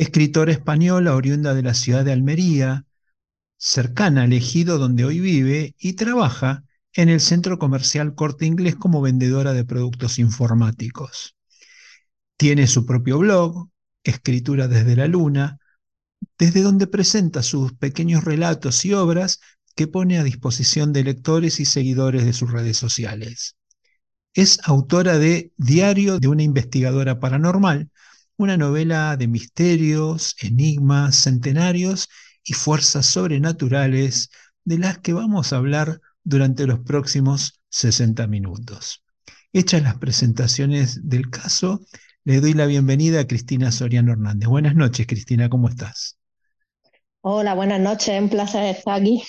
escritora española oriunda de la ciudad de Almería, cercana al ejido donde hoy vive y trabaja en el centro comercial Corte Inglés como vendedora de productos informáticos. Tiene su propio blog, Escritura desde la Luna, desde donde presenta sus pequeños relatos y obras que pone a disposición de lectores y seguidores de sus redes sociales. Es autora de Diario de una investigadora paranormal, una novela de misterios, enigmas, centenarios y fuerzas sobrenaturales de las que vamos a hablar durante los próximos 60 minutos. Hechas las presentaciones del caso, le doy la bienvenida a Cristina Soriano Hernández. Buenas noches, Cristina, ¿cómo estás? Hola, buenas noches, un placer estar aquí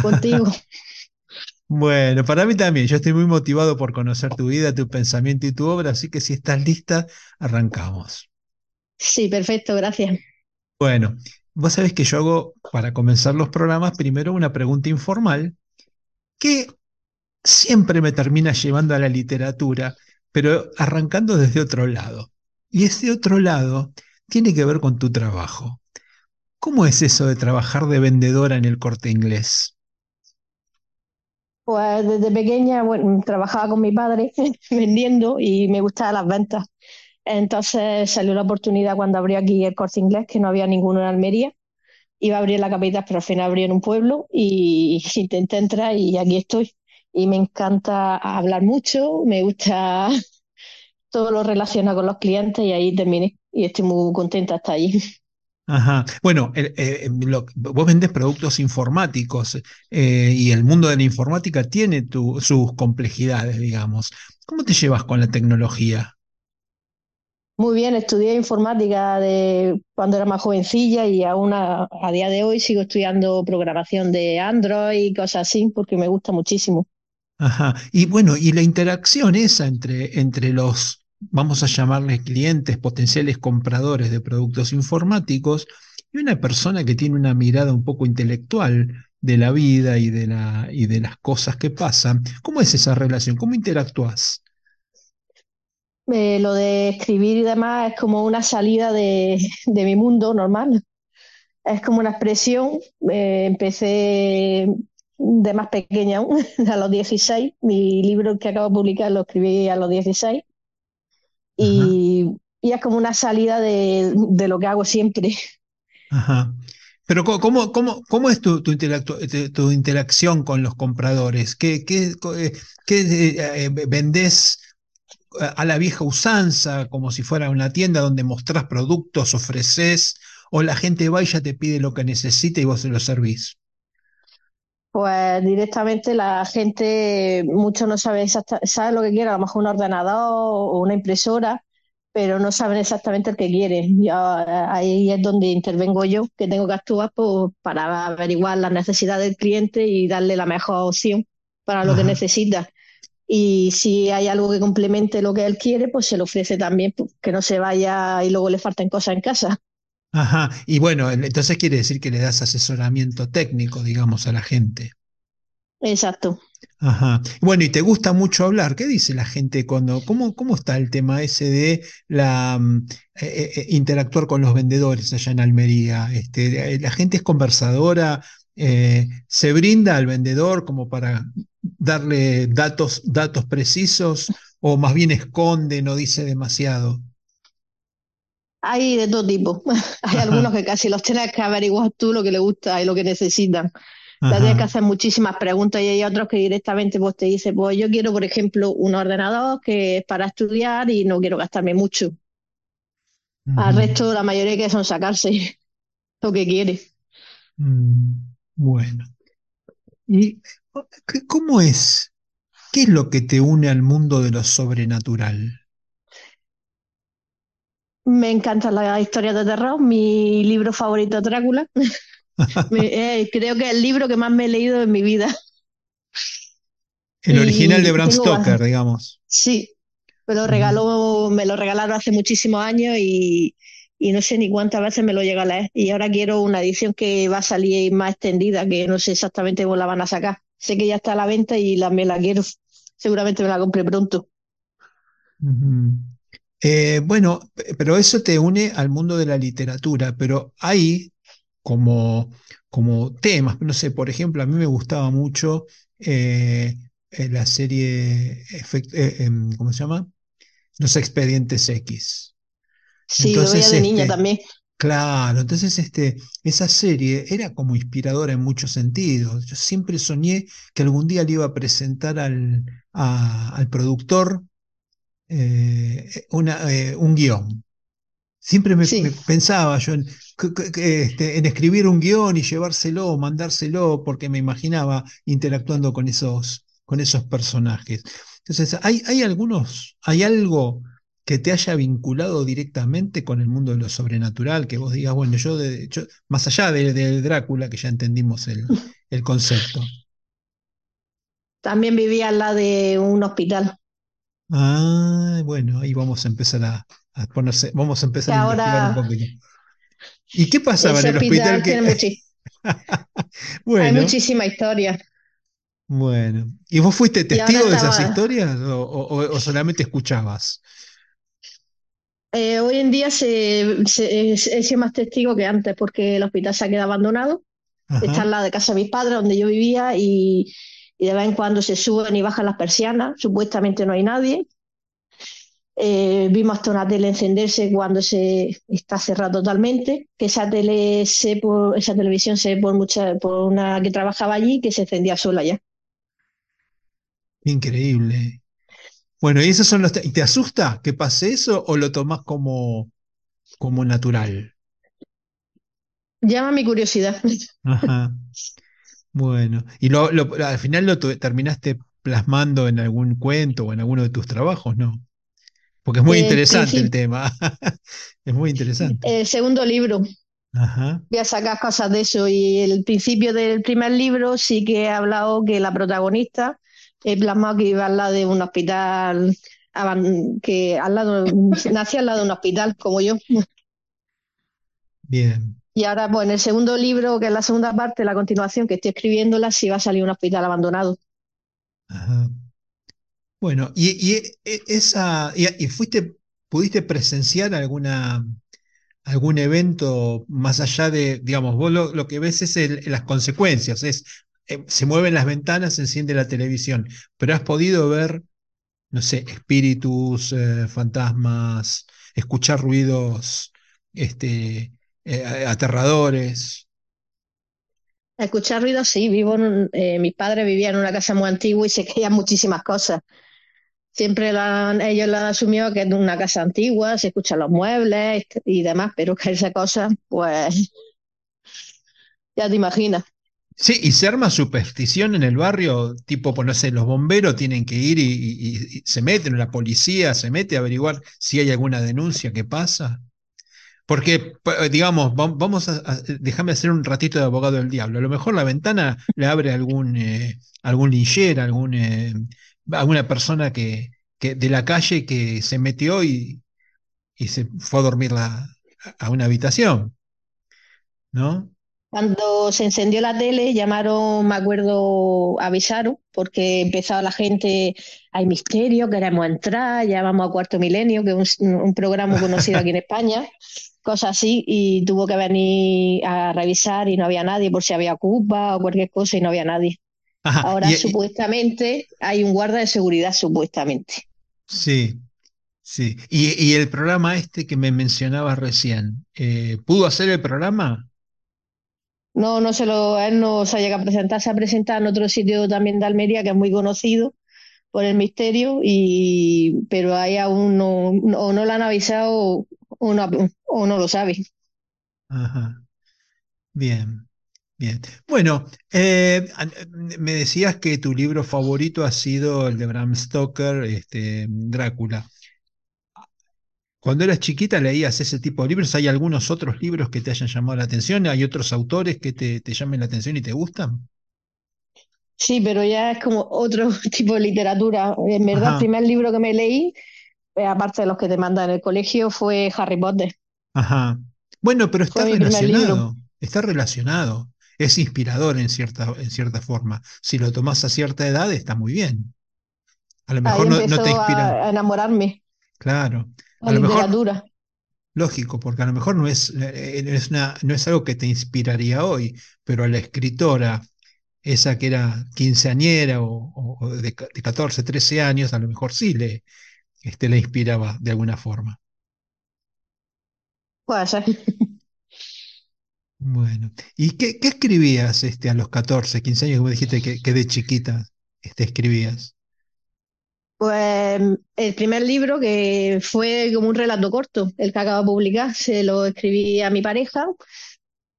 contigo. bueno, para mí también, yo estoy muy motivado por conocer tu vida, tu pensamiento y tu obra, así que si estás lista, arrancamos. Sí, perfecto, gracias. Bueno, vos sabés que yo hago para comenzar los programas primero una pregunta informal que siempre me termina llevando a la literatura, pero arrancando desde otro lado. Y ese otro lado tiene que ver con tu trabajo. ¿Cómo es eso de trabajar de vendedora en el corte inglés? Pues desde pequeña bueno, trabajaba con mi padre vendiendo y me gustaban las ventas. Entonces salió la oportunidad cuando abrió aquí el corte inglés, que no había ninguno en Almería. Iba a abrir la capital, pero al final abrió en un pueblo y intenté entrar y aquí estoy. Y me encanta hablar mucho, me gusta todo lo relacionado con los clientes y ahí terminé. Y estoy muy contenta hasta allí. Ajá. Bueno, eh, vos vendes productos informáticos eh, y el mundo de la informática tiene sus complejidades, digamos. ¿Cómo te llevas con la tecnología? Muy bien, estudié informática de cuando era más jovencilla y aún a, día de hoy sigo estudiando programación de Android y cosas así porque me gusta muchísimo. Ajá. Y bueno, y la interacción esa entre, entre los, vamos a llamarles clientes, potenciales compradores de productos informáticos y una persona que tiene una mirada un poco intelectual de la vida y de, la, y de las cosas que pasan. ¿Cómo es esa relación? ¿Cómo interactúas? Eh, lo de escribir y demás es como una salida de, mi mundo normal. Es como una expresión. Eh, empecé de más pequeña aún, a los 16. Mi libro que acabo de publicar lo escribí a los 16. Y, es como una salida de, lo que hago siempre. Ajá. Pero ¿cómo, cómo, cómo es tu, tu, tu, interacción con los compradores? ¿Qué, qué, qué eh, vendés? A la vieja usanza, como si fuera una tienda donde mostrás productos, ofreces, o la gente va y ya te pide lo que necesita y vos se lo servís? Pues directamente la gente, mucho no sabe, sabe lo que quiere, a lo mejor un ordenador o una impresora, pero no saben exactamente el que quieren. ahí es donde intervengo yo, que tengo que actuar pues, para averiguar las necesidades del cliente y darle la mejor opción para lo que necesita y si hay algo que complemente lo que él quiere, pues se le ofrece también, pues, que no se vaya y luego le falten cosas en casa. Ajá, y bueno, entonces quiere decir que le das asesoramiento técnico, digamos, a la gente. Exacto. Ajá. Bueno, y te gusta mucho hablar. ¿Qué dice la gente cuando, cómo, cómo está el tema ese de la mm, eh, eh, eh, interactuar con los vendedores allá en Almería? Este, la gente es conversadora, se brinda al vendedor como para darle datos, datos precisos o más bien esconde, no dice demasiado? Hay de todo tipo. Hay algunos que casi los tienes que averiguar tú lo que les gusta y lo que necesitan. Le tienes que hacer muchísimas preguntas y hay otros que directamente pues, te dicen, pues yo quiero, por ejemplo, un ordenador que es para estudiar y no quiero gastarme mucho. Al resto, la mayoría que son sacarse lo que quiere. Mm, bueno. ¿Y qué- cómo es? ¿Qué es lo que te une al mundo de lo sobrenatural? Me encantan las historias de terror. Mi libro favorito es Drácula. Me- eh, creo que es el libro que más me he leído en mi vida. El original de Bram Stoker, digamos. sí, me lo Ujú, regaló, me lo regalaron hace muchísimos años y, y no sé ni cuántas veces me lo llega a leer. Y ahora quiero una edición que va a salir más extendida, que no sé exactamente cómo la van a sacar. Sé que ya está a la venta y la, me la quiero. Seguramente me la compré pronto. Eh, bueno, pe- pero eso te une al mundo de la literatura, pero hay como, como temas, no sé, por ejemplo, a mí me gustaba mucho eh, eh, la serie, em, ¿cómo se llama? Los Expedientes X. Sí, lo veía de niña este, también. claro, entonces este, esa serie era como inspiradora en muchos sentidos. Yo siempre soñé que algún día le iba a presentar al, a- al productor eh, una, eh, un guion. Siempre me, pensaba yo en, este, en escribir un guion y llevárselo, mandárselo, porque me imaginaba interactuando con esos, con esos personajes. Entonces, ¿hay, hay algunos, hay algo que te haya vinculado directamente con el mundo de lo sobrenatural, que vos digas, bueno, yo, de, yo- más allá de, de Drácula, que ya entendimos el, el concepto. También vivía al lado de un hospital. Ah, bueno, ahí vamos a empezar a, a ponerse, vamos a empezar a investigar un ahora poquito. ¿Y qué pasaba en el hospital que... hay muchísima historia. bueno. ¿Y vos fuiste ahora testigo de esas estaba, historias o, o- o solamente escuchabas? Eh, hoy en día se, se- es, más testigo que antes porque el hospital se ha quedado abandonado. Está en la de casa de mis padres, donde yo vivía, y, y de vez en cuando se suben y bajan las persianas. Supuestamente no hay nadie. Eh, vimos hasta una tele encenderse cuando se está cerrada totalmente, que esa tele sé por, esa televisión sé por mucha, por una que trabajaba allí que se encendía sola ya. Increíble. Bueno, ¿y esos son los... te- ¿y te asusta que pase eso o lo tomás como, como natural? Llama mi curiosidad. Ajá. Bueno. ¿Y lo, lo- al final lo terminaste plasmando en algún cuento o en alguno de tus trabajos, no? Porque es muy El interesante el tema. Es muy interesante. el segundo libro, Ajá. voy a sacar cosas de eso. Y el principio del primer libro sí que he hablado que la protagonista he plasmado que iba al lado de un hospital, que al lado, nació al lado de un hospital, como yo. Bien. Y ahora, pues en el segundo libro, que es la segunda parte, la continuación que estoy escribiéndola, sí va a salir un hospital abandonado. Ajá. Bueno, y, y e- esa, y, y fuiste, pudiste presenciar alguna, algún evento más allá de, digamos, vos lo, lo que ves es el- las consecuencias, es, eh, se mueven las ventanas, se enciende la televisión, pero has podido ver, no sé, espíritus, eh, fantasmas, escuchar ruidos, este, eh, aterradores. Escuchar ruidos, sí, vivo en un- mis padres vivían en una casa muy antigua y se caían muchísimas cosas. Siempre ellos la han que es una casa antigua, se escuchan los muebles y demás, pero que esa cosa, pues ya te imaginas. Sí, y se arma superstición en el barrio, tipo, pues no sé, los bomberos tienen que ir y, se meten, la policía se mete a averiguar si hay alguna denuncia que pasa. Porque, pa- digamos, va- vamos a, a- déjame hacer un ratito de abogado del diablo. A lo mejor la ventana le abre algún, eh, algún eh, alguna persona que, de la calle que se metió y, y se fue a dormir a una habitación, ¿no? Cuando se encendió la tele, llamaron, me acuerdo, avisaron, porque empezaba la gente, hay misterio, queremos entrar, ya vamos a Cuarto Milenio, que es un, un programa conocido aquí en España, cosas así, y tuvo que venir a revisar y no había nadie por si había culpa o cualquier cosa y no había nadie. Ajá, Ahora y, y- supuestamente hay un guarda de seguridad, supuestamente. sí. Sí. Y, y el programa este que me mencionabas recién, eh, ¿pudo hacer el programa? No, no se lo, él no se ha llegado a presentar, se ha presentado en otro sitio también de Almería que es muy conocido por el misterio, y, pero ahí aún no, no, o no le han avisado o no, o no lo sabe. Ajá. Bien, bien. Bueno, eh, me decías que tu libro favorito ha sido el de Bram Stoker, este, Drácula. Cuando eras chiquita leías ese tipo de libros. ¿Hay algunos otros libros que te hayan llamado la atención? ¿Hay otros autores que te, te llamen la atención y te gustan? Sí, pero ya es como otro tipo de literatura. En verdad, el primer libro que me leí, eh, aparte de los que te mandan en el colegio, fue Harry Potter. ajá. Bueno, pero está relacionado, está relacionado. Es inspirador en cierta, en cierta forma. Si lo tomás a cierta edad, está muy bien. A lo Ahí mejor no, no te inspira, a, a enamorarme claro. A lo mejor. Lógico, porque a lo mejor no es, eh, es una- no es algo que te inspiraría hoy, pero a la escritora, esa que era quinceañera o, de, de 14, 13 años, a lo mejor sí le, este, le inspiraba de alguna forma. Puede ser. Bueno, ¿y qué, qué escribías este, a los 14, 15 años, como dijiste que, que de chiquita este, escribías? Pues el primer libro que fue como un relato corto, el que acabo de publicar, se lo escribí a mi pareja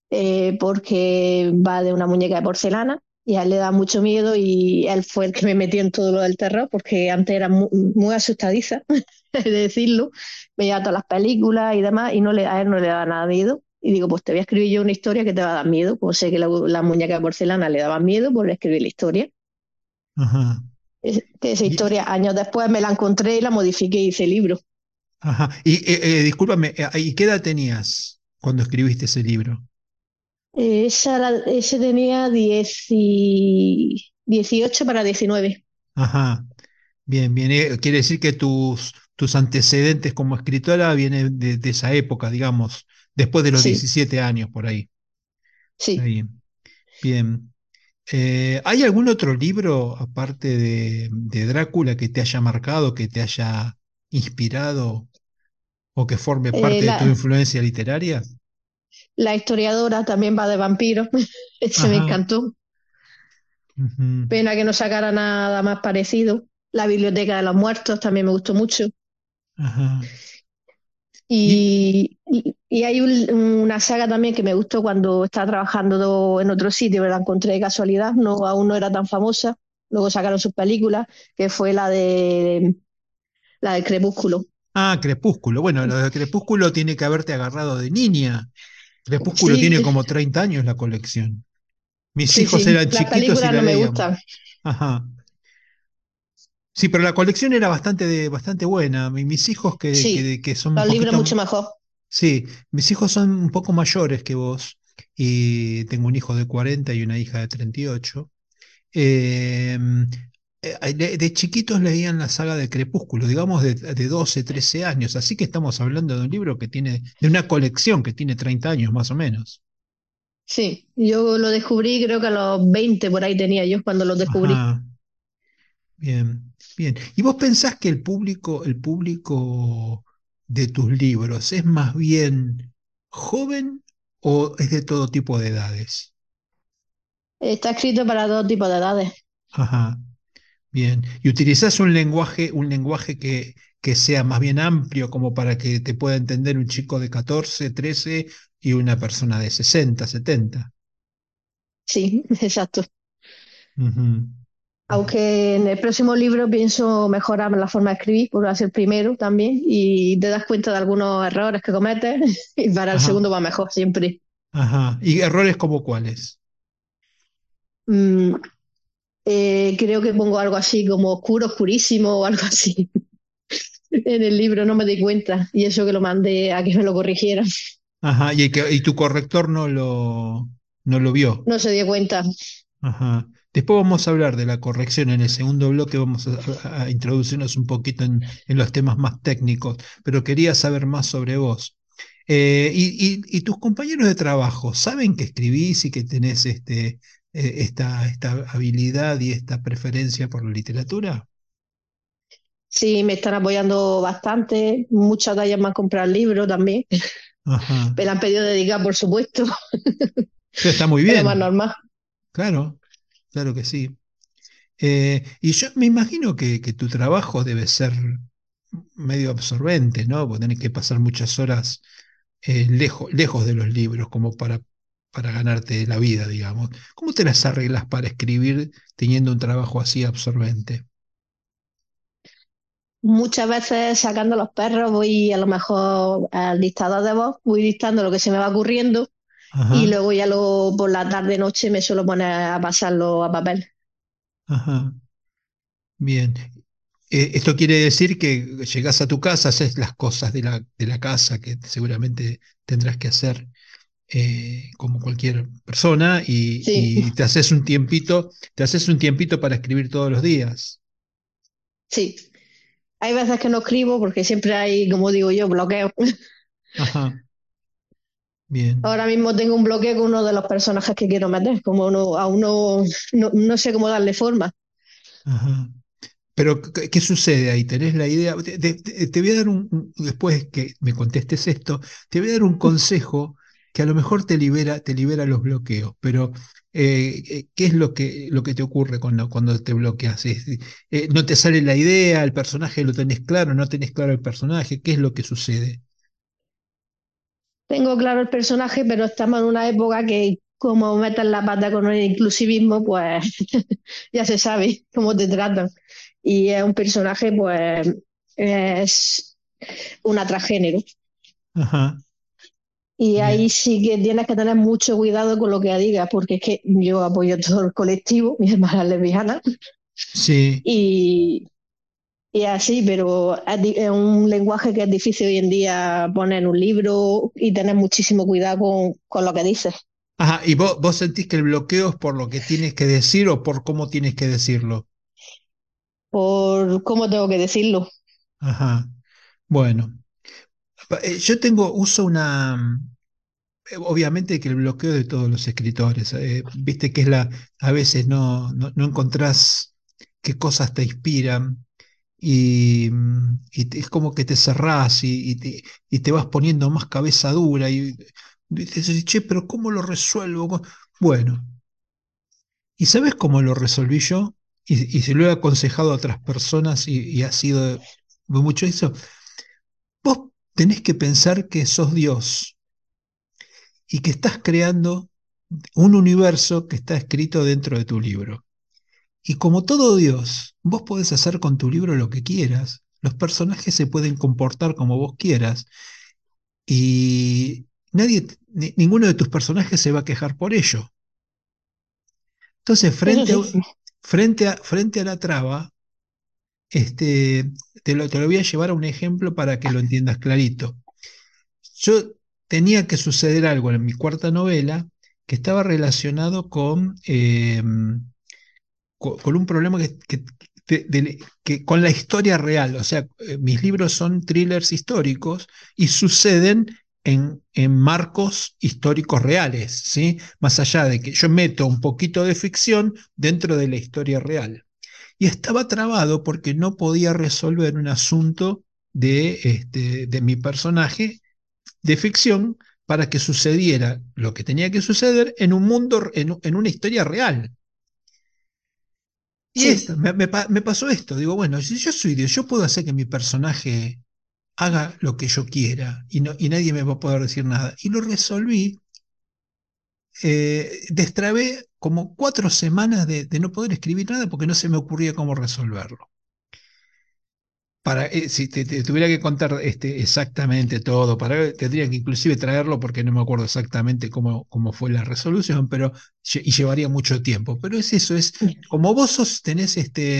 eh, porque va de una muñeca de porcelana y a él le da mucho miedo y él fue el que me metió en todo lo del terror porque antes era muy, muy asustadiza, de decirlo, veía todas las películas y demás y no le, a él no le daba nada miedo. Y digo, pues te voy a escribir yo una historia que te va a dar miedo. Pues sé que la, la muñeca de porcelana le daba miedo, pues le escribí la historia. Ajá. Esa Y, historia años después me la encontré y la modifiqué y hice libro. ajá. Y eh, eh, discúlpame, eh, ¿y qué edad tenías cuando escribiste ese libro? Esa era- ese tenía 10 y 18 para 19. Ajá. Bien, bien. eh, quiere decir que tus, tus antecedentes como escritora vienen de, de esa época, digamos, después de los Sí, 17 años, por ahí. Sí. bien. Bien. Eh, ¿hay algún otro libro, aparte de, de Drácula, que te haya marcado, que te haya inspirado o que forme Eh, parte de tu influencia literaria? la historiadora también va de vampiros. Ese me encantó. Pena que no sacara nada más parecido. La Biblioteca de los Muertos también me gustó mucho. ajá. Y, Y, y, hay un- una saga también que me gustó cuando estaba trabajando en otro sitio, me la encontré de casualidad, no, aún no era tan famosa. Luego sacaron sus películas, que fue la de la del Crepúsculo. ah, Crepúsculo. Bueno, lo de Crepúsculo tiene que haberte agarrado de niña. Crepúsculo Sí, tiene como 30 años la colección. Mis sí, hijos sí. eran Las chiquitos y la no me gustan. Ajá. Sí, pero la colección era bastante, de- bastante buena. Mi- Mis hijos que, Sí, que, que son los libros mucho mejor. Sí, mis hijos son un poco mayores que vos y tengo un hijo de 40 y una hija de 38. Eh, eh, de, de chiquitos leían la saga de Crepúsculo, digamos de, de 12, 13 años, así que estamos hablando de un libro que tiene, de una colección que tiene 30 años más o menos. Sí, yo lo descubrí, creo que a los 20 por ahí tenía yo cuando los descubrí. Ajá. Bien, bien. ¿Y vos pensás que el público, el público de tus libros es más bien joven o es de todo tipo de edades? Está escrito para todo tipo de edades. Ajá, bien. ¿Y utilizás un lenguaje, un lenguaje que, que sea más bien amplio como para que te pueda entender un chico de 14, 13 y una persona de 60, 70? Sí, exacto. Ujú. Aunque en el próximo libro pienso mejorar la forma de escribir, porque va a ser el primero también, y te das cuenta de algunos errores que cometes, y para el segundo va mejor siempre. ajá. ¿Y errores como cuáles? Mm, eh, creo que pongo algo así como oscuro, oscurísimo o algo así. En el libro no me di cuenta, y eso que lo mandé a que me lo corrigieran. Ajá, y, que, y tu corrector no lo, no lo vio. No se dio cuenta. Ajá. Después vamos a hablar de la corrección. En el segundo bloque vamos a, introducirnos un poquito en, en los temas más técnicos, pero quería saber más sobre vos. Eh, y, y- y tus compañeros de trabajo saben que escribís y que tenés este, eh, esta, esta habilidad y esta preferencia por la literatura? Sí, me están apoyando bastante. Muchas de ellas me han comprado el libro también. Ajá. Me la han pedido dedicar, por supuesto. Pero está muy bien. más normal. Claro, claro que sí. Eh, y yo me imagino que, tu trabajo debe ser medio absorbente, ¿no? Porque tenés que pasar muchas horas eh, lejos, lejos de los libros, como para, para ganarte la vida, digamos. ¿Cómo te las arreglas para escribir teniendo un trabajo así absorbente? Muchas veces sacando los perros voy a lo mejor al dictador de voz, voy dictando lo que se me va ocurriendo y luego ya lo, por la tarde noche me suelo poner a pasarlo a papel. ajá, bien. Eh, esto quiere decir que llegás a tu casa, haces las cosas de la, de la casa que seguramente tendrás que hacer eh, como cualquier persona y, Sí, y te haces un tiempito, te haces un tiempito para escribir todos los días. sí. Hay veces que no escribo porque siempre hay, como digo yo, bloqueo. Ajá, bien. Ahora mismo tengo un bloqueo con uno de los personajes que quiero meter, como no, aún no, no, no sé cómo darle forma. Ajá. Pero, ¿qué, qué sucede ahí? ¿Tenés la idea? Te, te- te- te voy a dar un, después que me contestes esto, te voy a dar un consejo que a lo mejor te libera, te libera los bloqueos, pero eh, eh, ¿qué es lo que, lo que te ocurre cuando, cuando te bloqueas? Eh, ¿no te sale la idea, el personaje lo tenés claro, no tenés claro el personaje? ¿Qué es lo que sucede? Tengo claro el personaje, pero estamos en una época que como metan la pata con el inclusivismo, pues ya se sabe cómo te tratan. Y es un personaje, pues, es una transgénero. Ajá, Y ahí bien. sí que tienes que tener mucho cuidado con lo que digas, porque es que yo apoyo todo el colectivo, mi hermana es lesbiana, Sí. y, y así, pero es, un lenguaje que es difícil hoy en día poner en un libro y tener muchísimo cuidado con, con lo que dices, Ajá, ¿y vos, vos sentís que el bloqueo es por lo que tienes que decir o por cómo tienes que decirlo? por cómo tengo que decirlo. Ajá. Bueno, eh, yo tengo, uso una, eh, obviamente que el bloqueo de todos los escritores, eh, viste que es la, a veces no, no, no encontrás qué cosas te inspiran y, mm, es como que te cerrás y, te, y te vas poniendo más cabeza dura y dices, che, pero ¿cómo lo resuelvo? ¿Cómo-?". Bueno, ¿y sabes cómo lo resolví yo? Y, se lo he aconsejado a otras personas y, ha sido mucho eso. Vos tenés que pensar que sos Dios y que estás creando un universo que está escrito dentro de tu libro. Y como todo Dios, vos podés hacer con tu libro lo que quieras. Los personajes se pueden comportar como vos quieras y nadie, ni- ninguno de tus personajes se va a quejar por ello. Entonces, frente a, frente a, frente a la traba, este, te lo, te lo voy a llevar a un ejemplo para que lo entiendas clarito. Yo tenía que suceder algo en mi cuarta novela que estaba relacionado con, eh, co- con, un problema que, que- con la historia real. O sea, eh, mis libros son thrillers históricos y suceden en, en marcos históricos reales, ¿sí? Más allá de que yo meto un poquito de ficción dentro de la historia real. Y estaba trabado porque no podía resolver un asunto de, este, de mi personaje de ficción para que sucediera lo que tenía que suceder en un mundo, en, en una historia real. Y esto, me, me pasó esto, digo, bueno, si yo soy Dios, yo puedo hacer que mi personaje haga lo que yo quiera y, no, y nadie me va a poder decir nada. Y lo resolví, eh, destrabé como cuatro semanas de, de no poder escribir nada porque no se me ocurría cómo resolverlo. Para, eh, si te, te tuviera que contar este, exactamente todo, para, tendría que inclusive traerlo porque no me acuerdo exactamente cómo, cómo fue la resolución, pero y llevaría mucho tiempo. Pero es eso, es como vos sos, tenés este,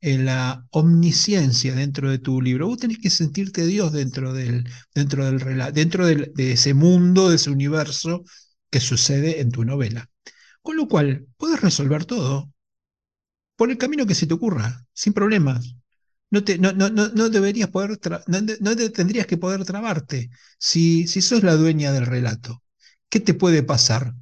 eh, la omnisciencia dentro de tu libro, vos tenés que sentirte Dios dentro del, dentro del dentro del- de ese mundo, de ese universo que sucede en tu novela. Con lo cual, puedes resolver todo por el camino que se te ocurra, sin problemas. No, te, no, no, no, deberías poder, no, tendrías que poder trabarte si, si sos la dueña del relato. ¿Qué te puede pasar?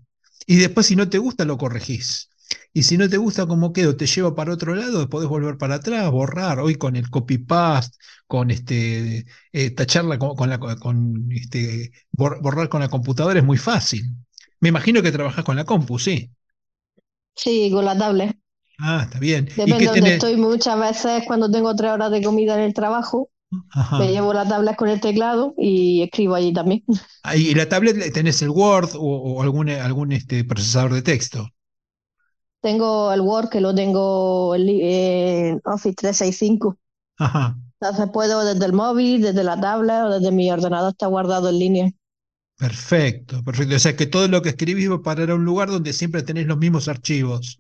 Y después, si no te gusta, lo corregís. Y si no te gusta cómo quedó, te lleva para otro lado, podés volver para atrás, borrar. Hoy con el copy-paste, con este, eh, tacharla con, la, con este, borrar con la computadora es muy fácil. Me imagino que trabajas con la compu, ¿sí? Sí, con la tablet. Ah, está bien. Depende de donde estoy muchas veces cuando tengo tres horas de comida en el trabajo, me llevo la tablet con el teclado y escribo allí también. Ah, ¿Y la tablet tenés el Word o, algún, algún este, procesador de texto? Tengo el Word que lo tengo en Office 365. Ajá. Entonces puedo desde el móvil, desde la tablet o desde mi ordenador está guardado en línea. Perfecto, perfecto. O sea que todo lo que escribís va a parar a un lugar donde siempre tenés los mismos archivos.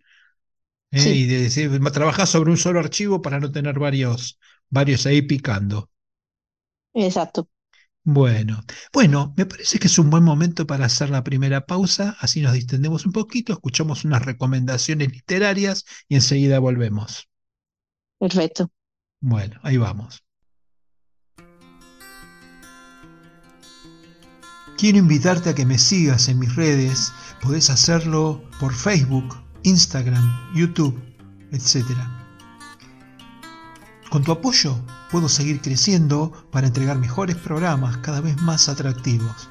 ¿Eh? Y de decir, trabajás sobre un solo archivo para no tener varios, varios ahí picando. Exacto. Bueno, bueno, me parece que es un buen momento para hacer la primera pausa, así nos distendemos un poquito, escuchamos unas recomendaciones literarias y enseguida volvemos. Perfecto. Bueno, ahí vamos. Quiero invitarte a que me sigas en mis redes. Podés hacerlo por Facebook, Instagram, YouTube, etc. Con tu apoyo puedo seguir creciendo para entregar mejores programas cada vez más atractivos.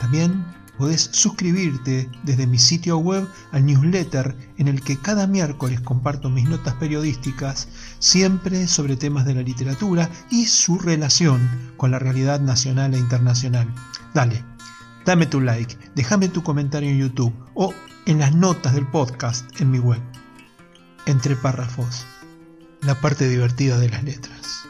También podés suscribirte desde mi sitio web al newsletter en el que cada miércoles comparto mis notas periodísticas, siempre sobre temas de la literatura y su relación con la realidad nacional e internacional. Dale, Dame tu like, déjame tu comentario en YouTube o en las notas del podcast en mi web. Entre párrafos, la parte divertida de las letras.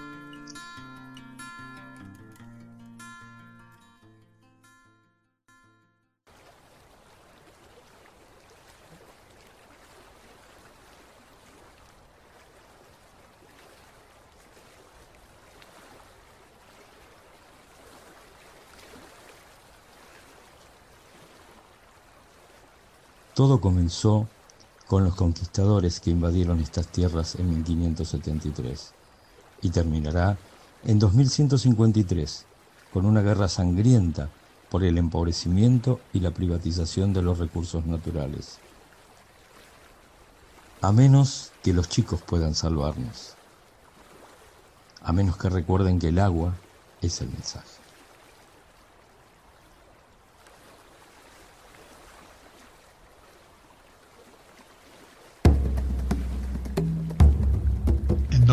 Todo comenzó con los conquistadores que invadieron estas tierras en 1573 y terminará en 2153 con una guerra sangrienta por el empobrecimiento y la privatización de los recursos naturales. A menos que los chicos puedan salvarnos. A menos que recuerden que el agua es el mensaje.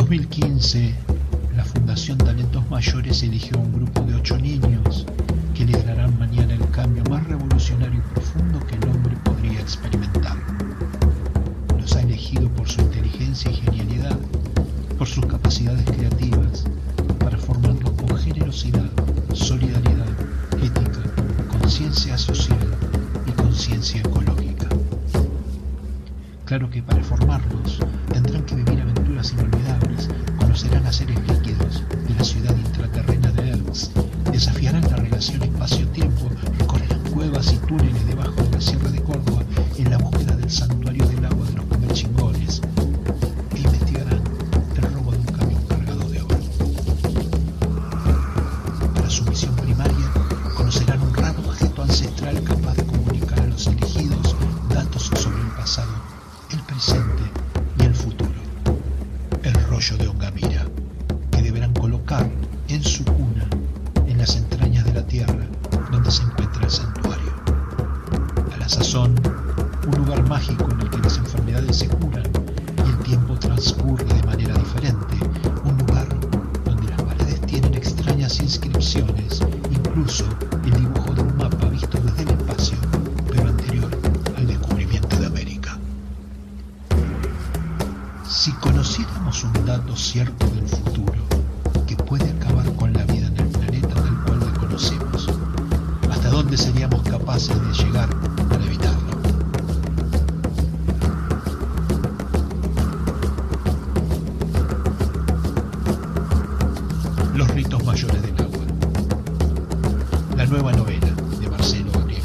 2015, la Fundación Talentos Mayores eligió a un grupo de ocho niños que liderarán mañana el cambio más revolucionario y profundo que el hombre podría experimentar. Los ha elegido por su inteligencia y genialidad, por sus capacidades creativas, para formarlos con generosidad, solidaridad, ética, conciencia social y conciencia ecológica. Claro que para formarlos tendrán que vivir aventuras inolvidables, conocerán a seres líquidos de la ciudad intraterrena de Ernst, desafiarán la relación espacio-tiempo, recorrerán cuevas y túneles debajo de la Sierra de Córdoba en la búsqueda del santuario de nueva novela de Marcelo Gabriel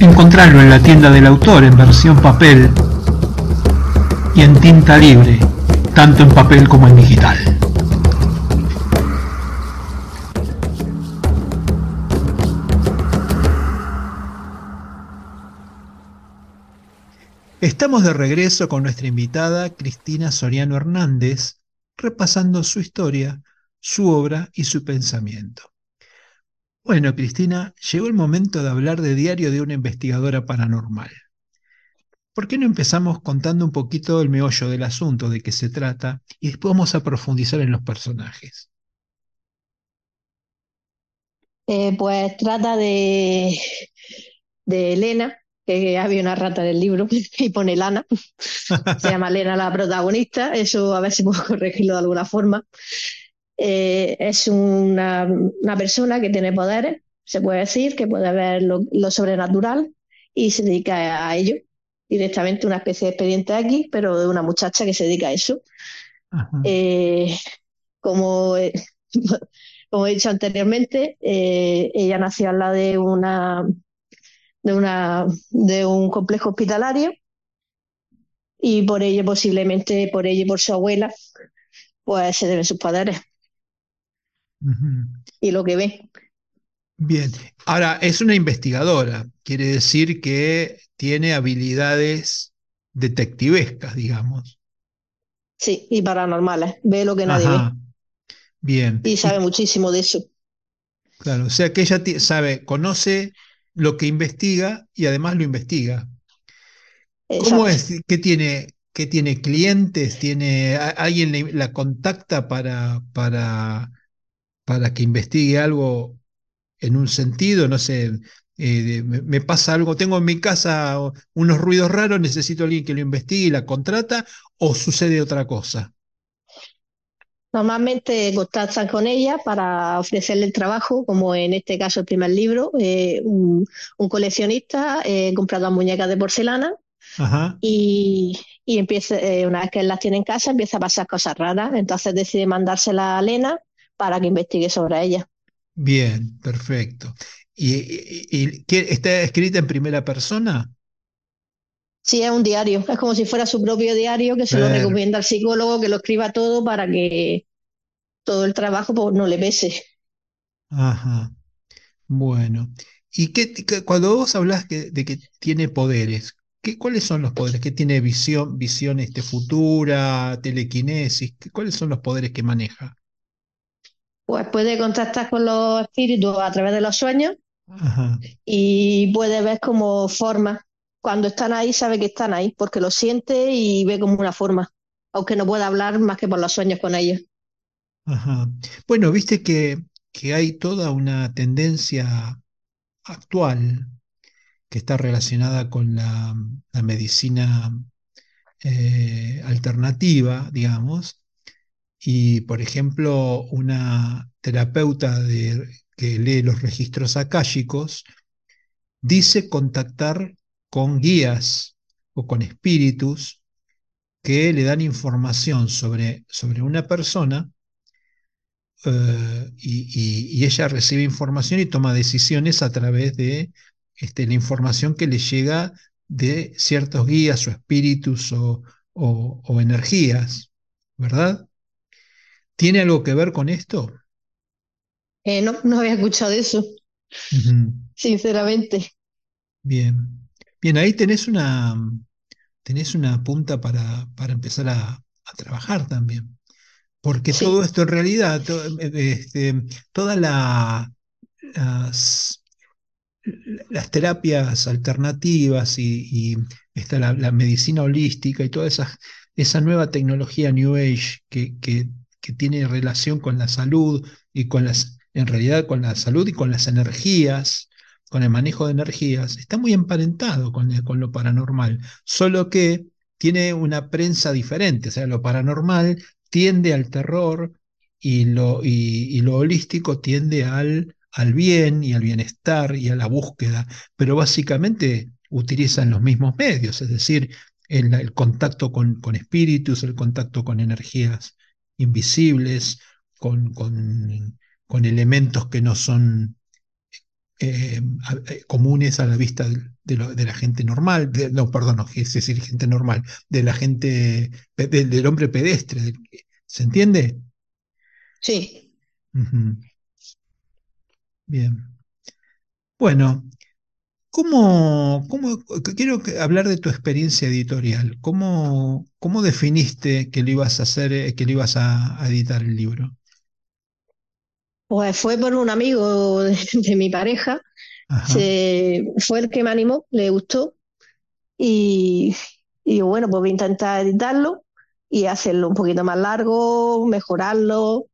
Encontrarlo en la tienda del autor en versión papel y en tinta libre, tanto en papel como en digital. Estamos de regreso con nuestra invitada Cristina Soriano Hernández, repasando su historia, su obra y su pensamiento. Bueno, Cristina, llegó el momento de hablar de Diario de una investigadora paranormal. ¿Por qué no empezamos contando un poquito el meollo del asunto, de qué se trata, y después vamos a profundizar en los personajes? Eh, pues trata de, de Elena, que había una rata del libro y pone Lana. Se llama Lena la protagonista, eso a ver si puedo corregirlo de alguna forma. Eh, es una, una, persona que tiene poderes, se puede decir, que puede ver lo, lo, sobrenatural y se dedica a ello. Directamente una especie de expediente aquí, pero de una muchacha que se dedica a eso. Eh, como, como he dicho anteriormente, eh, ella nació al lado de una de, una, de un complejo hospitalario y por ello, posiblemente por ello y por su abuela, pues se deben sus Y lo que ve. Bien, ahora es una investigadora, quiere decir que tiene habilidades detectivescas, digamos. Sí, y paranormales, ve lo que nadie Ajá. ve. Bien. Y sabe y, muchísimo de eso. Claro, o sea que ella sabe, conoce lo que investiga y además lo investiga. Exacto. ¿Cómo es? ¿Qué tiene, qué tiene clientes? ¿Tiene alguien la contacta para, para, para que investigue algo en un sentido? No sé, eh, me, me, pasa algo, tengo en mi casa unos ruidos raros, necesito a alguien que lo investigue y la contrata, o sucede otra cosa. Normalmente contactan con ella para ofrecerle el trabajo, como en este caso el primer libro, eh, un, un, coleccionista eh, compra dos muñecas de porcelana Ajá. y, y empieza, eh, una vez que las tiene en casa empieza a pasar cosas raras, entonces decide mandársela a Elena para que investigue sobre ella. Bien, perfecto. ¿Y, y, y qué, está escrita en primera persona? Sí, es un diario, es como si fuera su propio diario que se lo recomienda al psicólogo que lo escriba todo para que todo el trabajo pues, no le pese. Ajá, bueno. ¿Y qué, qué- cuando vos hablas que- de que tiene poderes, ¿qué, cuáles son los poderes? ¿Qué tiene visión, visión este, futura, telequinesis? ¿Qué- ¿Cuáles son los poderes que maneja? Pues puede contactar con los espíritus a través de los sueños Ajá, y puede ver como formas. Cuando están ahí sabe que están ahí porque lo siente y ve como una forma, aunque no pueda hablar más que por los sueños con ellos. ajá. Bueno, viste que, que hay toda una tendencia actual que está relacionada con la, la medicina eh, alternativa, digamos, y por ejemplo, una terapeuta de, que lee los registros akáshicos dice contactar con guías o con espíritus que le dan información sobre, sobre una persona eh, y, ella recibe información y toma decisiones a través de este, la información que le llega de ciertos guías o espíritus o energías, ¿verdad? ¿Tiene algo que ver con esto? Eh, no, no había escuchado eso, sinceramente. Bien. Bien, ahí tenés una, tenés una punta para, para empezar a, a trabajar también. Porque todo esto en realidad, to- este, todas la- las, las terapias alternativas y, y está la, la medicina holística y toda esa, esa nueva tecnología New Age que, que, que tiene relación con la salud y con las, en realidad con la salud y con las energías, con el manejo de energías, está muy emparentado con, con lo paranormal, solo que tiene una prensa diferente, o sea, lo paranormal tiende al terror y lo, y lo holístico tiende al, al bien y al bienestar y a la búsqueda, pero básicamente utilizan los mismos medios, es decir, el, el contacto con, con espíritus, el contacto con energías invisibles, con, con, con elementos que no son eh, eh, comunes a la vista de, de lo- de la gente normal, de- no, perdón, no, es decir, gente normal, de la gente, pe- del, del hombre pedestre, ¿se entiende? sí. Bien. Bueno, ¿Cómo, cómo- quiero hablar de tu experiencia editorial? ¿Cómo, cómo definiste que lo ibas a hacer, eh, que lo ibas a, a editar el libro? Pues fue por un amigo de, de mi pareja, se, fue el que me animó, le gustó y, y bueno, pues voy a intentar editarlo y hacerlo un poquito más largo, mejorarlo.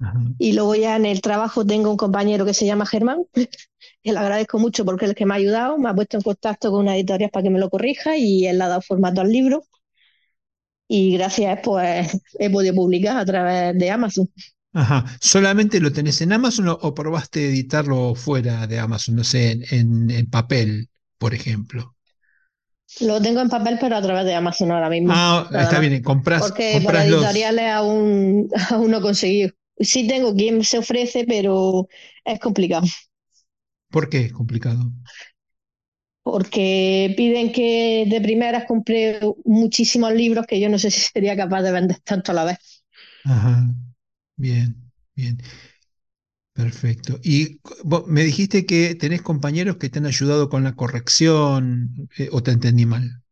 ajá, Y luego ya en el trabajo tengo un compañero que se llama Germán, que le agradezco mucho porque es el que me ha ayudado, me ha puesto en contacto con una editorial para que me lo corrija y él le ha dado formato al libro y gracias pues he podido publicar a través de Amazon. ajá. ¿Solamente lo tenés en Amazon o, o probaste editarlo fuera de Amazon? No sé, en, en- en papel, por ejemplo. Lo tengo en papel pero a través de Amazon ahora mismo, Ah, está bien, compras, Porque por compras los. editoriales aún, aún no he conseguido. Sí tengo quien se ofrece, pero es complicado. ¿Por qué es complicado? Porque piden que de primeras compre muchísimos libros que yo no sé si sería capaz de vender tanto a la vez. Ajá, bien, bien. Perfecto. Y vos me dijiste que tenés compañeros que te han ayudado con la corrección, eh, o te entendí mal.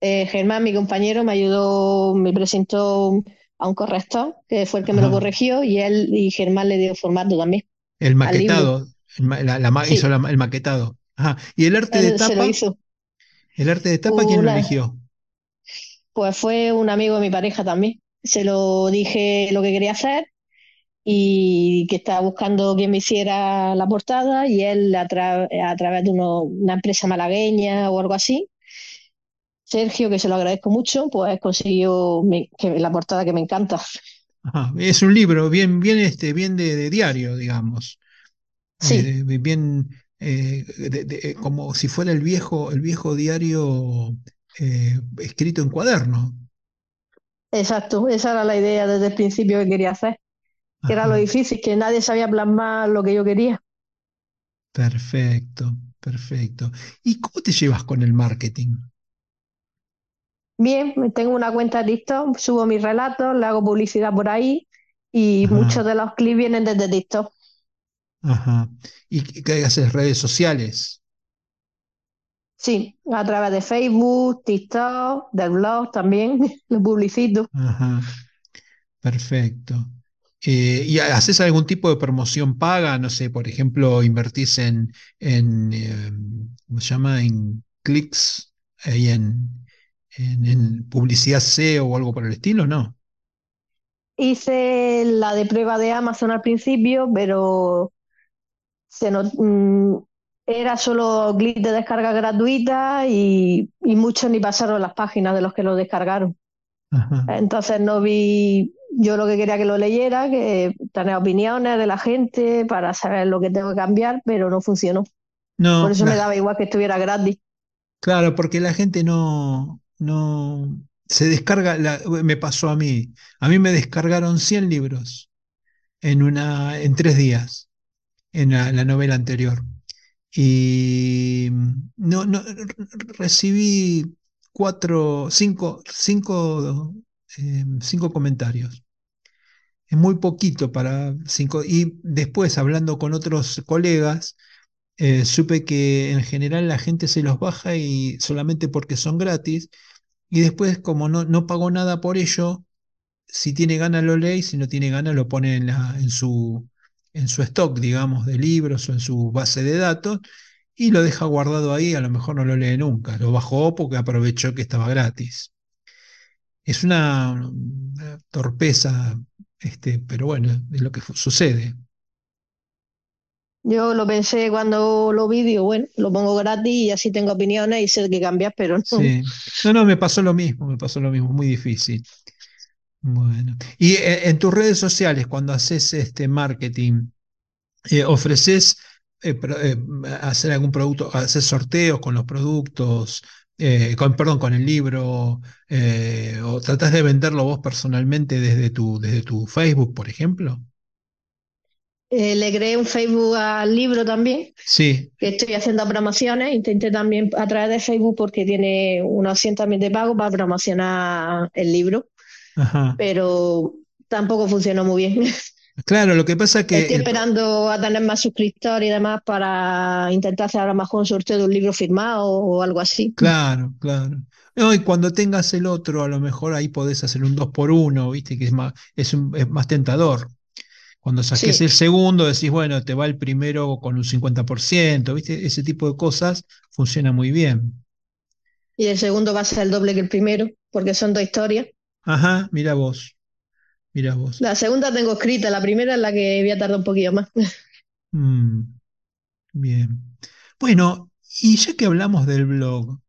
Eh, Germán, mi compañero, me ayudó, me presentó a un corrector, que fue el que me lo corrigió, y él y Germán le dio formato también El maquetado, la- hizo la- el maquetado. Ajá. ¿Y el arte de él tapa? ¿El arte de tapa quién lo eligió? pues fue un amigo de mi pareja también. Se lo dije lo que quería hacer y que estaba buscando quien me hiciera la portada y él a, tra- a través de uno- una empresa malagueña o algo así, Sergio, que se lo agradezco mucho, pues consiguió mi- que, la portada que me encanta. Ajá. Es un libro bien, bien, este, bien de, de diario, digamos. Eh, Sí, de- bien, eh, de- de- eh, como si fuera el viejo, el viejo diario eh, escrito en cuaderno. exacto, esa era la idea desde el principio que quería hacer, que era lo difícil, que nadie sabía plasmar lo que yo quería. Perfecto, perfecto. ¿Y cómo te llevas con el marketing? Bien, tengo una cuenta de TikTok, subo mis relatos, le hago publicidad por ahí y Ajá, muchos de los clips vienen desde TikTok. Ajá. ¿Y qué haces? ¿Redes sociales? Sí, a través de Facebook, TikTok, del blog también, lo publicito. Ajá, perfecto. Eh, ¿y haces algún tipo de promoción paga? No sé, por ejemplo, invertís en, en eh, ¿cómo se llama? En clics, ahí en, en, en publicidad SEO o algo por el estilo, ¿no? Hice la de prueba de Amazon al principio, pero se mm, era solo clic de descarga gratuita y, y muchos ni pasaron las páginas de los que lo descargaron. Ajá. Entonces no vi, yo lo que quería que lo leyera, que tener opiniones de la gente para saber lo que tengo que cambiar, pero no funcionó. Por No, eso me daba igual que estuviera gratis. claro, porque la gente no, no se descarga, la- me pasó a mí. A mí me descargaron 100 libros en una, en tres días, en la, la novela anterior. Y no, recibí cuatro, cinco, cinco, eh, cinco comentarios. Es muy poquito para cinco. Y después, hablando con otros colegas, eh, supe que en general la gente se los baja y solamente porque son gratis. Y después, como no, no pagó nada por ello, si tiene ganas lo lee si no tiene ganas lo pone en, la- en su, en su stock, digamos, de libros o en su base de datos y lo deja guardado ahí, a lo mejor no lo lee nunca, lo bajó porque aprovechó que estaba gratis. Es una, una torpeza, este, pero bueno, es lo que sucede. Yo lo pensé cuando lo vi, digo, bueno, lo pongo gratis y así tengo opiniones y sé que cambiar, pero no. Sí. No, no, me pasó lo mismo, me pasó lo mismo, muy difícil. Bueno. Y eh, en tus redes sociales, cuando haces este marketing, eh, ofreces eh, pro- eh, hacer algún producto, hacer sorteos con los productos, con, perdón, con el libro, o tratás de venderlo vos personalmente desde tu, desde tu Facebook, por ejemplo. Le creé un Facebook al libro también, Sí, que estoy haciendo promociones. Intenté también a través de Facebook porque tiene una opción también de pago para promocionar el libro, ajá. pero tampoco funcionó muy bien. Claro, lo que pasa es que Estoy el, esperando a tener más suscriptores y demás para intentar hacer a lo mejor un sorteo de un libro firmado o algo así. claro, claro. No, y cuando tengas el otro, a lo mejor ahí podés hacer un dos por uno, viste, que es más, es un- es más tentador. Cuando saques el segundo, decís, bueno, te va el primero con un 50%, viste, ese tipo de cosas funciona muy bien. y el segundo va a ser el doble que el primero, porque son dos historias. Ajá, mira vos, mira vos. La segunda tengo escrita, la primera es la que voy a tardar un poquito más. Mm, bien. Bueno, y ya que hablamos del blog,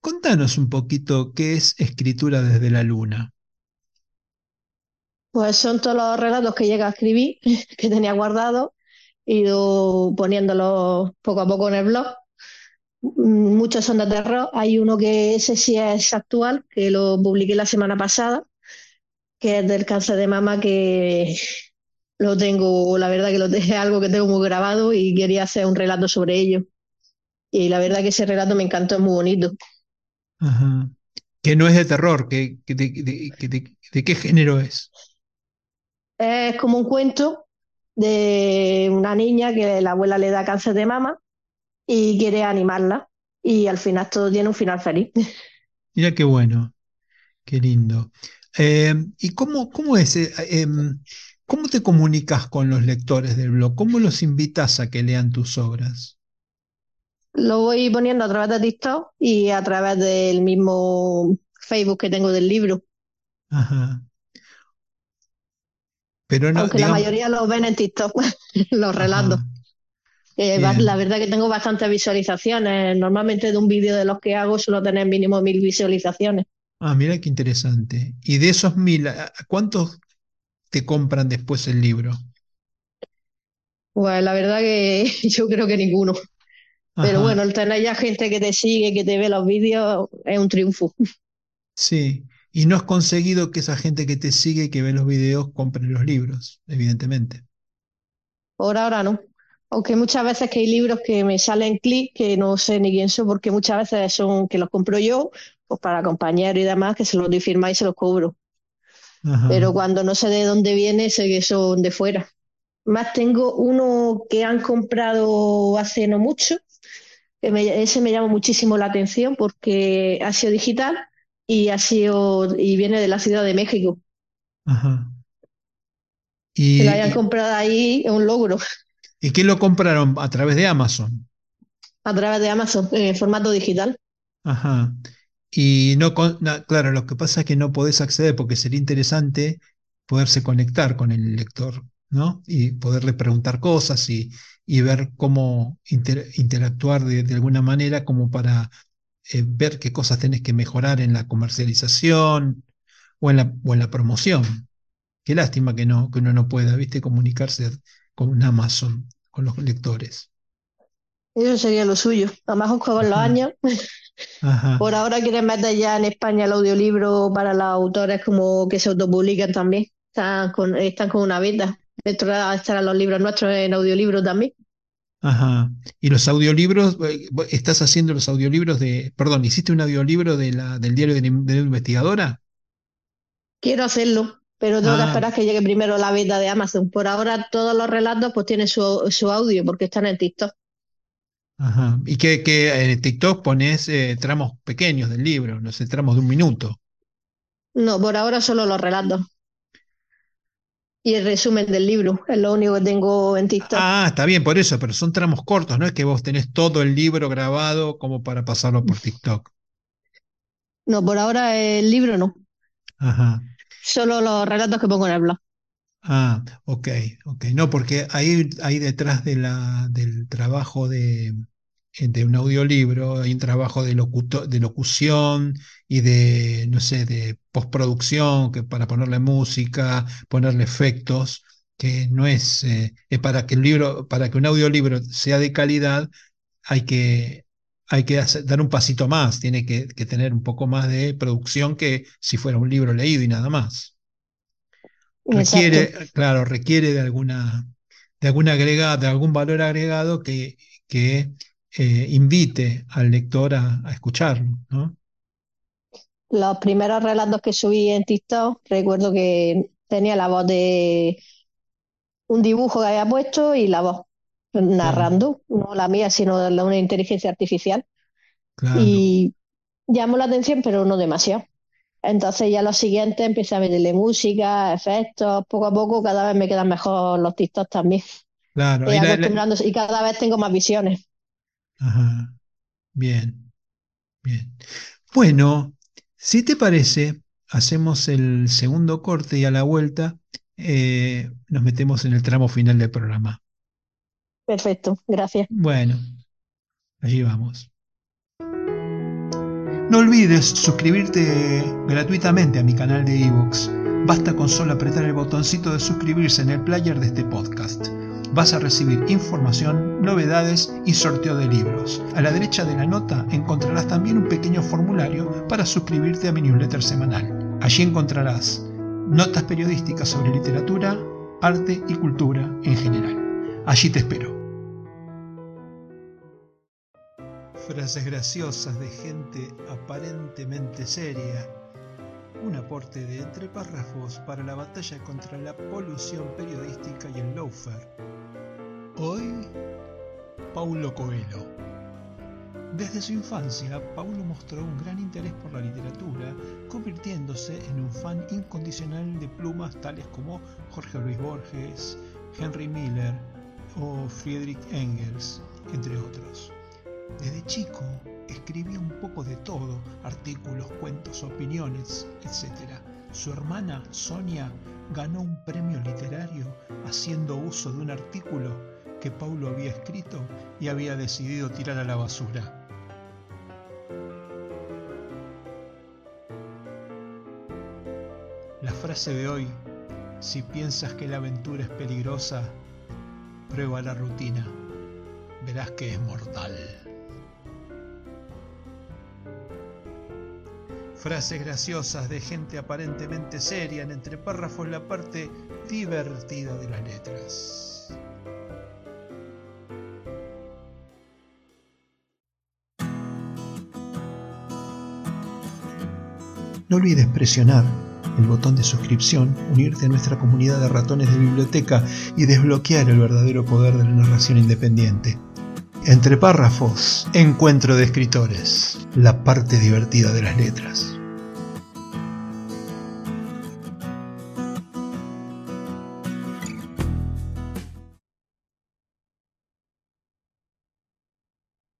contanos un poquito qué es escritura desde la luna. Pues son todos los relatos que llega a escribir, que tenía guardados, he ido poniéndolos poco a poco en el blog. Mm, Muchos son de terror. Hay uno que ese sí es actual, que lo publiqué la semana pasada, que es del cáncer de mama, que lo tengo, la verdad que lo es algo que tengo muy grabado y quería hacer un relato sobre ello. Y la verdad que ese relato me encantó, es muy bonito. Ajá. Que no es de terror, que, que de, de- que de- de qué género es. Es como un cuento de una niña que la abuela le da cáncer de mama y quiere animarla. Y al final todo tiene un final feliz. Mira qué bueno, qué lindo. Eh, ¿y cómo, cómo es, eh, em, cómo te comunicas con los lectores del blog? ¿Cómo los invitas a que lean tus obras? Lo voy poniendo a través de TikTok y a través del mismo Facebook que tengo del libro. Ajá. Pero no, Aunque la mayoría los ven en TikTok, los ajá, Eh, la verdad que tengo bastantes visualizaciones. Normalmente de un vídeo de los que hago suelo tener mínimo mil visualizaciones. Ah, mira qué interesante. Y de esos mil, ¿a- a ¿cuántos te compran después el libro? Pues la verdad que yo creo que ninguno. Pero bueno, el tener ya gente que te sigue, que te ve los vídeos, es un triunfo. sí. Y no has conseguido que esa gente que te sigue que ve los videos compre los libros, evidentemente. Por ahora no. Aunque muchas veces que hay libros que me salen clic que no sé ni quién son, porque muchas veces son que los compro yo, pues para compañeros y demás, que se los doy firmar y se los cobro. Ajá, Pero cuando no sé de dónde viene, sé que son de fuera. Más tengo uno que han comprado hace no mucho, que me- ese me llama muchísimo la atención porque ha sido digital y ha sido y viene de la Ciudad de México. ajá. Que lo ¿Y, hayan comprado ahí es un logro y qué lo compraron a través de Amazon? a través de Amazon en formato digital. Ajá. Y no, con- na- claro, lo que pasa es que no podés acceder porque sería interesante poderse conectar con el lector, ¿no? Y poderle preguntar cosas y, y ver cómo inter- interactuar de, de alguna manera como para eh, ver qué cosas tenés que mejorar en la comercialización o en la, o en la promoción. Qué lástima que no, que uno no pueda, ¿viste? Comunicarse con Amazon, con los lectores. Eso sería lo suyo. Además, con los años, ajá. por ahora quieren meter ya en España el audiolibro para los autores como que se autopublican también. Están con, están con una beta. Dentro de- estarán los libros nuestros en audiolibro también. Ajá. Y los audiolibros, eh, estás haciendo los audiolibros de, perdón, ¿hiciste un audiolibro de la, del diario de, de la investigadora? Quiero hacerlo, pero tengo que Ah, esperar que llegue primero la beta de Amazon. Por ahora todos los relatos pues tienen su, su audio porque están en TikTok. ajá. Y que, que en TikTok pones eh, tramos pequeños del libro, no sé, tramos de un minuto. No, por ahora solo los relatos y el resumen del libro. Es lo único que tengo en TikTok. Ah, está bien, por eso, pero son tramos cortos, no es que vos tenés todo el libro grabado como para pasarlo por TikTok. No, por ahora el libro no. Ajá. Solo los relatos que pongo en el blog. Ah, ok, ok. No, porque ahí, ahí detrás de la, del trabajo de, de un audiolibro hay un trabajo de, locuto- de locución y de, no sé, de postproducción, que para ponerle música, ponerle efectos, que no es, eh, es para que el libro, para que un audiolibro sea de calidad, hay que, hay que hacer- dar un pasito más, tiene que, que tener un poco más de producción que si fuera un libro leído y nada más Exacto. requiere, claro, requiere de alguna, de algún agregado, de algún valor agregado que, que eh, invite al lector a, a escucharlo, ¿no? Los primeros relatos que subí en TikTok, recuerdo que tenía la voz de, un dibujo que había puesto y la voz, narrando, no la mía, sino de una inteligencia artificial. Claro. Y llamó la atención, pero no demasiado. Entonces ya los siguientes empecé a meterle música, efectos, poco a poco cada vez me quedan mejor los TikToks también. Claro. Y, la- la- y cada vez tengo más visiones. Ajá. Bien, bien. Bueno, si te parece, hacemos el segundo corte y a la vuelta eh, nos metemos en el tramo final del programa. Perfecto, gracias. Bueno, allí vamos. No olvides suscribirte gratuitamente a mi canal de ebooks. Basta con solo apretar el botoncito de suscribirse en el player de este podcast. Vas a recibir información, novedades y sorteo de libros. A la derecha de la nota encontrarás también un pequeño formulario para suscribirte a mi newsletter semanal. Allí encontrarás notas periodísticas sobre literatura, arte y cultura en general. Allí te espero. Frases graciosas de gente aparentemente seria. Un aporte de entre párrafos para la batalla contra la polución periodística y el lawfare. Hoy, Paulo Coelho. Desde su infancia, Paulo mostró un gran interés por la literatura, convirtiéndose en un fan incondicional de plumas tales como Jorge Luis Borges, Henry Miller o Friedrich Engels, entre otros. Desde chico escribía un poco de todo, artículos, cuentos, opiniones, etc. Su hermana, Sonia, ganó un premio literario haciendo uso de un artículo que Paulo había escrito y había decidido tirar a la basura. La frase de hoy, si piensas que la aventura es peligrosa, prueba la rutina, verás que es mortal. Frases graciosas de gente aparentemente seria en entre párrafos la parte divertida de las letras. No olvides presionar el botón de suscripción, unirte a nuestra comunidad de ratones de biblioteca y desbloquear el verdadero poder de la narración independiente. Entre párrafos, encuentro de escritores, la parte divertida de las letras.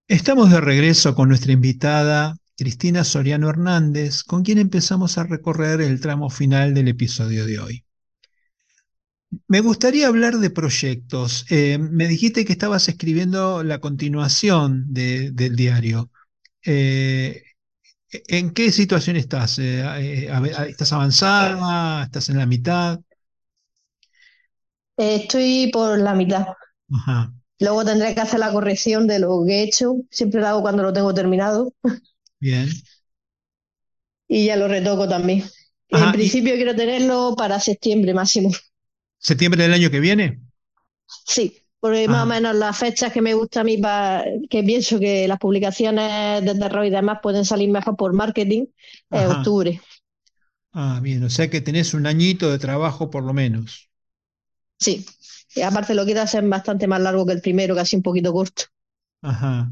Estamos de regreso con nuestra invitada Cristina Soriano Hernández, con quien empezamos a recorrer el tramo final del episodio de hoy. Me gustaría hablar de proyectos. Eh, me dijiste que estabas escribiendo la continuación de- del diario. Eh, ¿en qué situación estás? Eh, a ver, ¿estás avanzada? ¿Estás en la mitad? Estoy por la mitad. Ajá, Luego tendré que hacer la corrección de lo que he hecho. Siempre lo hago cuando lo tengo terminado. bien. Y ya lo retoco también. En y- principio quiero tenerlo para septiembre máximo. ¿Septiembre del año que viene? Sí, porque más o Ajá. menos las fechas que me gusta a mí, pa- que pienso que las publicaciones de terror y demás pueden salir mejor por marketing, es octubre. Ah, bien, o sea que tenés un añito de trabajo por lo menos. Sí. Y aparte lo quiero hacer bastante más largo que el primero, casi un poquito corto. Ajá.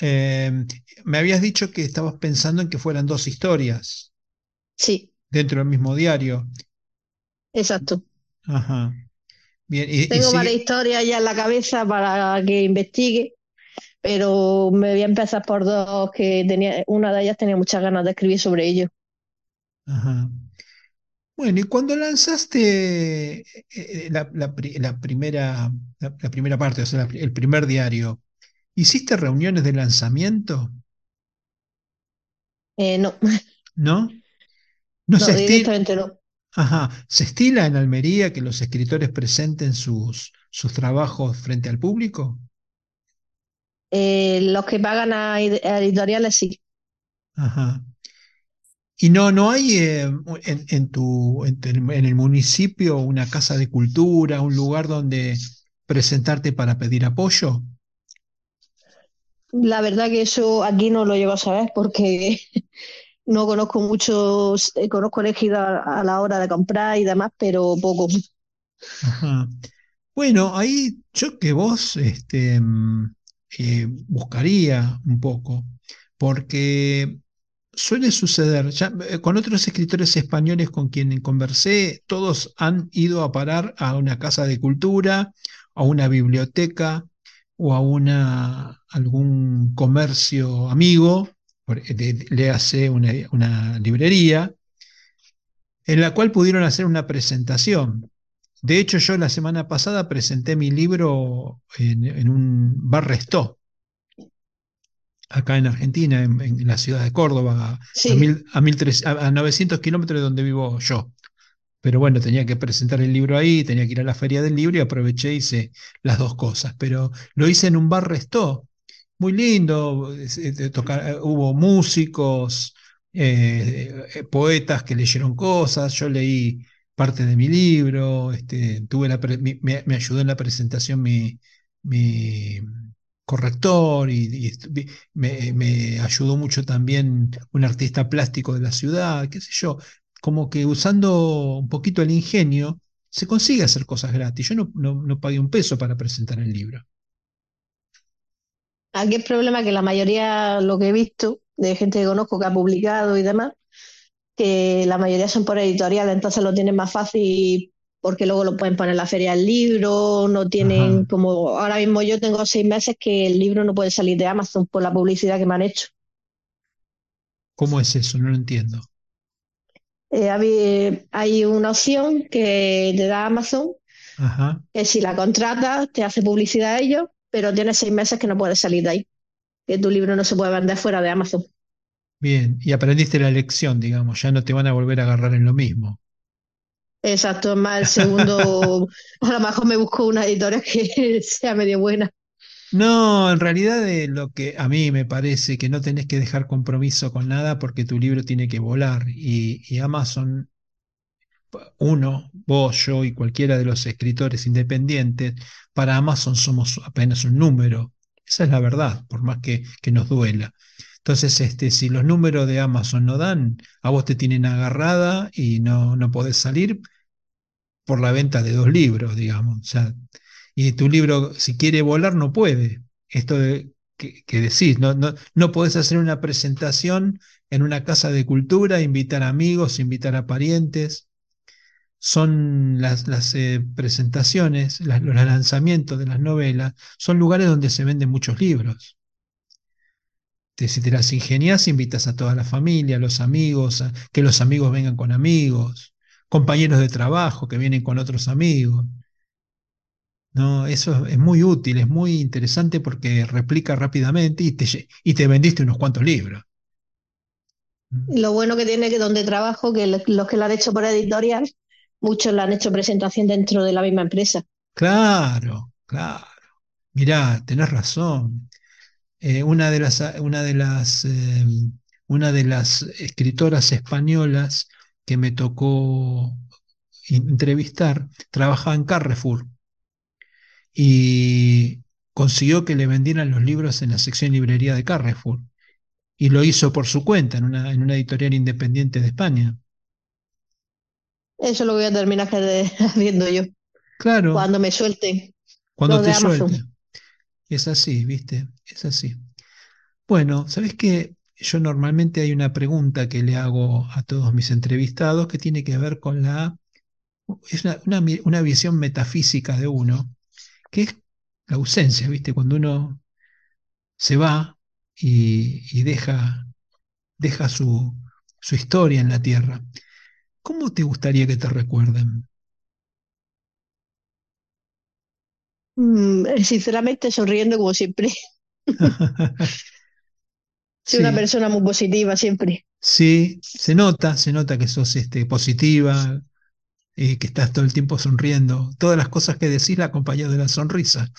Eh, me habías dicho que estabas pensando en que fueran dos historias Sí, dentro del mismo diario. exacto. Ajá. Bien, y, y Tengo varias sigue. historias ya en la cabeza para que investigue, pero me voy a empezar por dos que tenía, una de ellas tenía muchas ganas de escribir sobre ello. Ajá. Bueno, y cuando lanzaste eh, eh, la, la pri- la primera, la, la primera parte, o sea, el primer diario, ¿hiciste reuniones de lanzamiento? Eh, no, ¿No? ¿No no, se directamente no. Ajá. ¿Se estila en Almería que los escritores presenten sus, sus trabajos frente al público? Eh, los que pagan a, ed- a editoriales sí. Ajá. Y no, no hay eh, en, en tu, en, en el municipio una casa de cultura, un lugar donde presentarte para pedir apoyo. La verdad que eso aquí no lo llego a saber porque no conozco muchos, eh, conozco elegido a, a la hora de comprar y demás, pero poco. Ajá. Bueno, ahí yo que vos este, mm, eh, buscaría un poco, porque suele suceder, ya, eh, con otros escritores españoles con quienes conversé, todos han ido a parar a una casa de cultura, a una biblioteca o a una, algún comercio amigo, de- léase una, una librería, en la cual pudieron hacer una presentación. De hecho, yo la semana pasada presenté mi libro en, en un bar restó, acá en Argentina, en, en la ciudad de Córdoba, a, mil, a, 1300 a- a 900 kilómetros de donde vivo yo. Pero bueno, tenía que presentar el libro ahí, tenía que ir a la feria del libro y aproveché y hice las dos cosas. Pero lo hice en un bar restó, muy lindo, tocar- eh, hubo músicos, eh, eh, poetas que leyeron cosas, yo leí parte de mi libro, este, tuve me, ayudó en la presentación mi, mi corrector y, me, me ayudó mucho también un artista plástico de la ciudad, qué sé yo, como que usando un poquito el ingenio se consigue hacer cosas gratis. Yo no, no, no pagué un peso para presentar el libro. Aquí el problema es que la mayoría, lo que he visto de gente que conozco que ha publicado y demás, que la mayoría son por editorial, entonces lo tienen más fácil porque luego lo pueden poner en la feria del libro, no tienen Ajá. como ahora mismo yo tengo seis meses que el libro no puede salir de Amazon por la publicidad que me han hecho. ¿Cómo es eso? No lo entiendo. Eh, habi- hay una opción que te da Amazon, Ajá. que si la contratas te hace publicidad a ellos, pero tienes seis meses que no puedes salir de ahí, que tu libro no se puede vender fuera de Amazon. Bien. Y aprendiste la lección, digamos. Ya no te van a volver a agarrar en lo mismo. Exacto, es más el segundo, a lo mejor me busco una editorial que sea medio buena. No, en realidad eh, lo que a mí me parece que no tenés que dejar compromiso con nada porque tu libro tiene que volar y, y Amazon, uno, vos, yo y cualquiera de los escritores independientes, para Amazon somos apenas un número. Esa es la verdad, por más que, que nos duela. Entonces, este, si los números de Amazon no dan, a vos te tienen agarrada y no, no podés salir por la venta de dos libros, digamos. O sea, y tu libro, si quiere volar, no puede. Esto de, que, decís, no, no, no podés hacer una presentación en una casa de cultura, invitar amigos, invitar a parientes. Son las, eh, presentaciones, los lanzamientos de las novelas, son lugares donde se venden muchos libros. Te- si te las ingenias, invitas a toda la familia, a los amigos, a- que los amigos vengan con amigos, compañeros de trabajo que vienen con otros amigos. No, eso es muy útil, es muy interesante porque replica rápidamente y te, y te vendiste unos cuantos libros. Lo bueno que tiene que donde trabajo, que lo- los que lo han hecho por editorial, muchos le han hecho presentación dentro de la misma empresa. Claro, claro. Mirá, tenés razón. Eh, una de las, una de las, eh, una de las escritoras españolas que me tocó entrevistar trabajaba en Carrefour y consiguió que le vendieran los libros en la sección librería de Carrefour y lo hizo por su cuenta en una, en una editorial independiente de España. Eso lo voy a terminar haciendo yo, Claro, cuando me suelten cuando te de Amazon. suelte. Es así, ¿viste? Es así. Bueno, ¿sabés qué? Yo normalmente hay una pregunta que le hago a todos mis entrevistados que tiene que ver con la, es una, una visión metafísica de uno, que es la ausencia, ¿viste? Cuando uno se va y, y deja, deja su, su historia en la tierra. ¿Cómo te gustaría que te recuerden? Mm, sinceramente, sonriendo como siempre. Soy una Sí, persona muy positiva siempre. sí, se nota, se nota que sos este, positiva, eh, que estás todo el tiempo sonriendo. Todas las cosas que decís la acompañás de la sonrisa.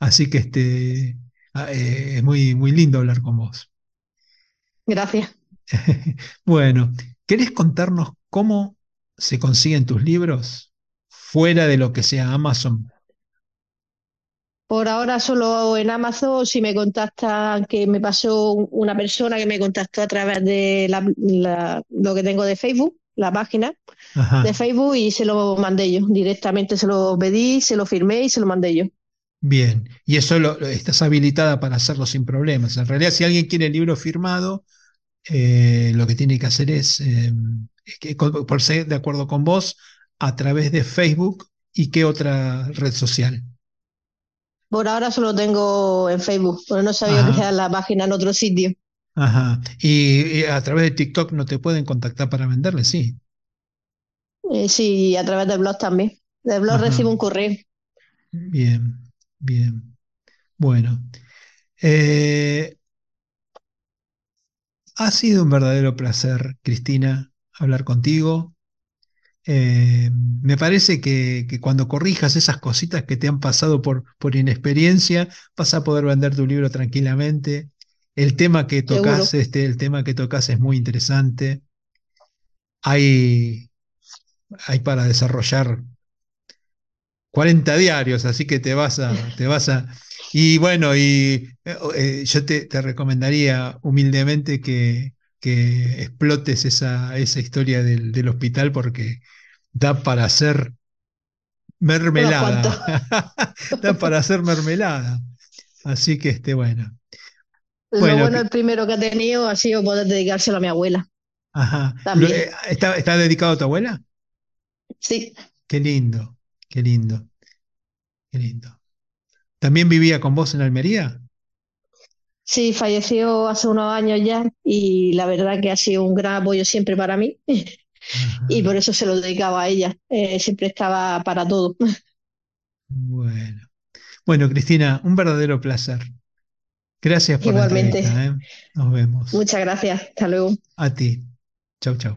Así que este, ah, eh, es muy, muy lindo hablar con vos. Gracias. Bueno, ¿querés contarnos cómo se consiguen tus libros fuera de lo que sea Amazon? Por ahora solo en Amazon, si me contactan, que me pasó una persona que me contactó a través de la- la- lo que tengo de Facebook, la página de Facebook y se lo mandé yo. Directamente se lo pedí, se lo firmé y se lo mandé yo. Bien, y eso lo, estás habilitada para hacerlo sin problemas. En realidad, si alguien quiere el libro firmado, eh, lo que tiene que hacer es, eh, que, por ser de acuerdo con vos, a través de Facebook y qué otra red social. Por ahora solo tengo en Facebook, porque no sabía que era la página en otro sitio. Ajá. Y, a través de TikTok no te pueden contactar para venderle, sí. Eh, sí, a través del blog también. Del blog recibo un correo. Bien, bien. Bueno. Eh, ha sido un verdadero placer, Cristina, hablar contigo. Eh, me parece que, cuando corrijas esas cositas que te han pasado por, por inexperiencia, vas a poder vender tu libro tranquilamente. El tema que tocas, este, el tema que tocas es muy interesante. Hay, hay para desarrollar 40 diarios, así que te vas a, te vas a. Y bueno, y eh, yo te, recomendaría humildemente que, que explotes esa, esa historia del, del, hospital porque da para hacer mermelada. da para hacer mermelada. Así que este, bueno. Lo bueno, el primero que ha tenido ha sido poder dedicárselo a mi abuela. Ajá. Eh, ¿Está, ¿Está dedicado a tu abuela? Sí. Qué lindo, qué lindo, qué lindo. ¿También vivía con vos en Almería? Sí, falleció hace unos años ya y la verdad que ha sido un gran apoyo siempre para mí y por eso se lo dedicaba a ella. Eh, siempre estaba para todo. Bueno. Bueno, Cristina, un verdadero placer. Gracias por Igualmente. la ¿eh? Nos vemos. Muchas gracias. Hasta luego. A ti. Chau, chau.